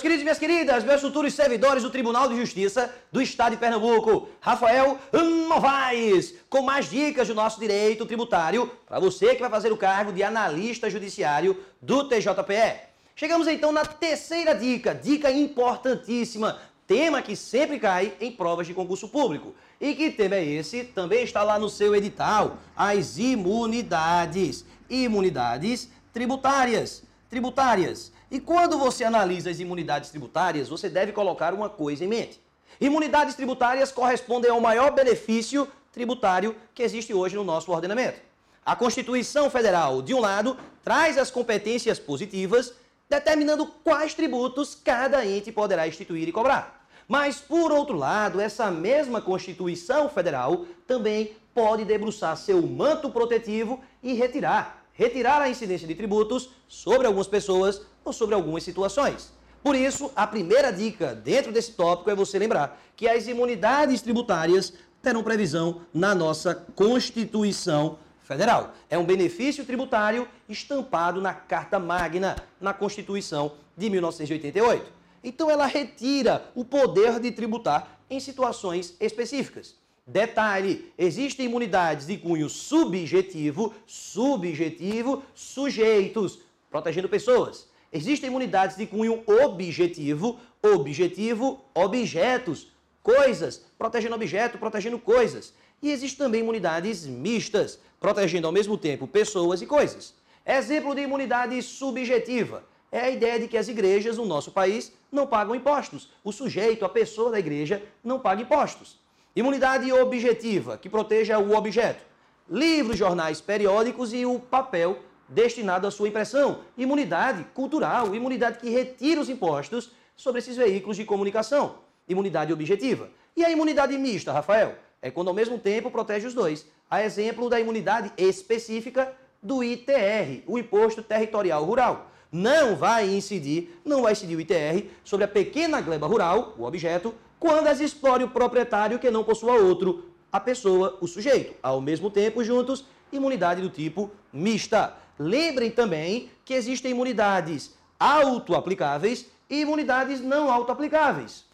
Meus queridos e minhas queridas, meus futuros servidores do Tribunal de Justiça do Estado de Pernambuco, Rafael Novaes, com mais dicas do nosso direito tributário para você que vai fazer o cargo de analista judiciário do TJPE. Chegamos então na terceira dica, dica importantíssima, tema que sempre cai em provas de concurso público. E que tema é esse? Também está lá no seu edital, as imunidades. Imunidades tributárias. Tributárias. E quando você analisa as imunidades tributárias, você deve colocar uma coisa em mente. Imunidades tributárias correspondem ao maior benefício tributário que existe hoje no nosso ordenamento. A Constituição Federal, de um lado, traz as competências positivas, determinando quais tributos cada ente poderá instituir e cobrar. Mas, por outro lado, essa mesma Constituição Federal também pode debruçar seu manto protetivo e retirar retirar a incidência de tributos sobre algumas pessoas ou sobre algumas situações. Por isso, a primeira dica dentro desse tópico é você lembrar que as imunidades tributárias terão previsão na nossa Constituição Federal. É um benefício tributário estampado na Carta Magna, na Constituição de 1988. Então, ela retira o poder de tributar em situações específicas. Detalhe: existem imunidades de cunho subjetivo, subjetivo, sujeitos, protegendo pessoas. Existem imunidades de cunho objetivo, objetivo, objetos, coisas, protegendo objeto, protegendo coisas. E existem também imunidades mistas, protegendo ao mesmo tempo pessoas e coisas. Exemplo de imunidade subjetiva é a ideia de que as igrejas no nosso país não pagam impostos. O sujeito, a pessoa da igreja, não paga impostos. Imunidade objetiva, que proteja o objeto. Livros, jornais, periódicos e o papel destinado à sua impressão. Imunidade cultural, imunidade que retira os impostos sobre esses veículos de comunicação. Imunidade objetiva. E a imunidade mista, Rafael? É quando ao mesmo tempo protege os dois. A exemplo da imunidade específica do ITR, o Imposto Territorial Rural. Não vai incidir, não vai incidir o ITR sobre a pequena gleba rural, o objeto, quando as explore o proprietário que não possua outro, a pessoa, o sujeito. Ao mesmo tempo, juntos, imunidade do tipo mista. Lembrem também que existem imunidades auto-aplicáveis e imunidades não auto-aplicáveis.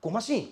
Como assim?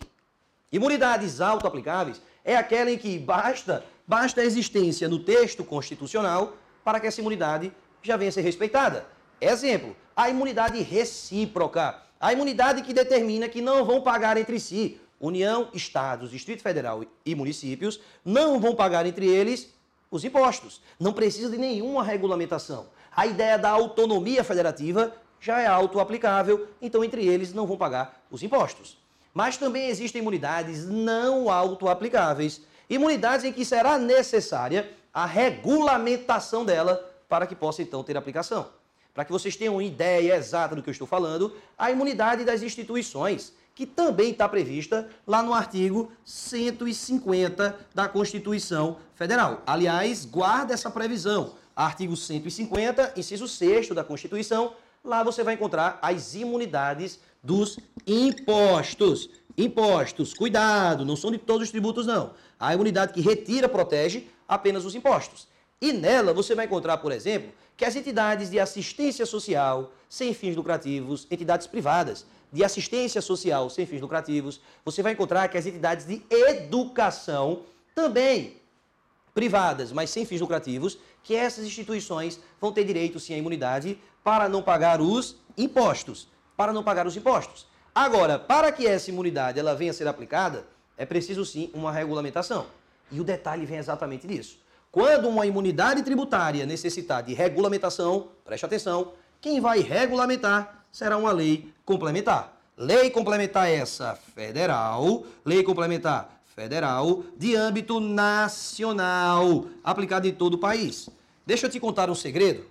Imunidades auto-aplicáveis é aquela em que basta, basta a existência no texto constitucional para que essa imunidade já venha a ser respeitada. Exemplo, a imunidade recíproca. A imunidade que determina que não vão pagar entre si, União, Estados, Distrito Federal e municípios, não vão pagar entre eles os impostos. Não precisa de nenhuma regulamentação. A ideia da autonomia federativa já é auto-aplicável, então entre eles não vão pagar os impostos. Mas também existem imunidades não auto-aplicáveis, imunidades em que será necessária a regulamentação dela para que possa então ter aplicação. Para que vocês tenham uma ideia exata do que eu estou falando, a imunidade das instituições, que também está prevista lá no artigo 150 da Constituição Federal. Aliás, guarda essa previsão. Artigo 150, inciso 6 da Constituição, lá você vai encontrar as imunidades dos impostos. Impostos, cuidado, não são de todos os tributos, não. A imunidade que retira, protege apenas os impostos. E nela você vai encontrar, por exemplo, que as entidades de assistência social sem fins lucrativos, entidades privadas de assistência social sem fins lucrativos, você vai encontrar que as entidades de educação também privadas, mas sem fins lucrativos, que essas instituições vão ter direito sim à imunidade para não pagar os impostos, para não pagar os impostos. Agora, para que essa imunidade ela venha a ser aplicada, é preciso sim uma regulamentação. E o detalhe vem exatamente nisso. Quando uma imunidade tributária necessitar de regulamentação, preste atenção, quem vai regulamentar será uma lei complementar. Lei complementar essa federal, lei complementar federal de âmbito nacional, aplicada em todo o país. Deixa eu te contar um segredo.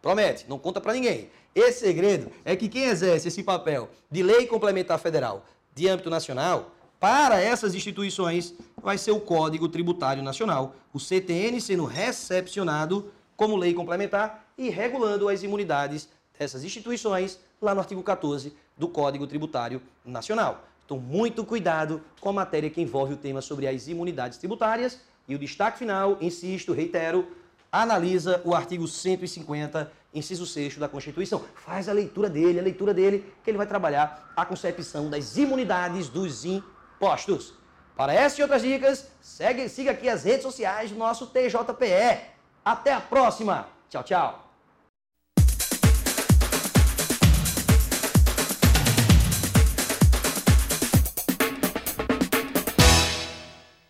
Promete, não conta para ninguém. Esse segredo é que quem exerce esse papel de lei complementar federal de âmbito nacional para essas instituições vai ser o Código Tributário Nacional, o CTN sendo recepcionado como lei complementar e regulando as imunidades dessas instituições lá no artigo 14 do Código Tributário Nacional. Então, muito cuidado com a matéria que envolve o tema sobre as imunidades tributárias. E o destaque final, insisto, reitero, analisa o artigo 150, inciso 6 da Constituição. Faz a leitura dele, a leitura dele, que ele vai trabalhar a concepção das imunidades dos impostos. Para essas e outras dicas, segue, siga aqui as redes sociais do nosso TJPE. Até a próxima. Tchau, tchau.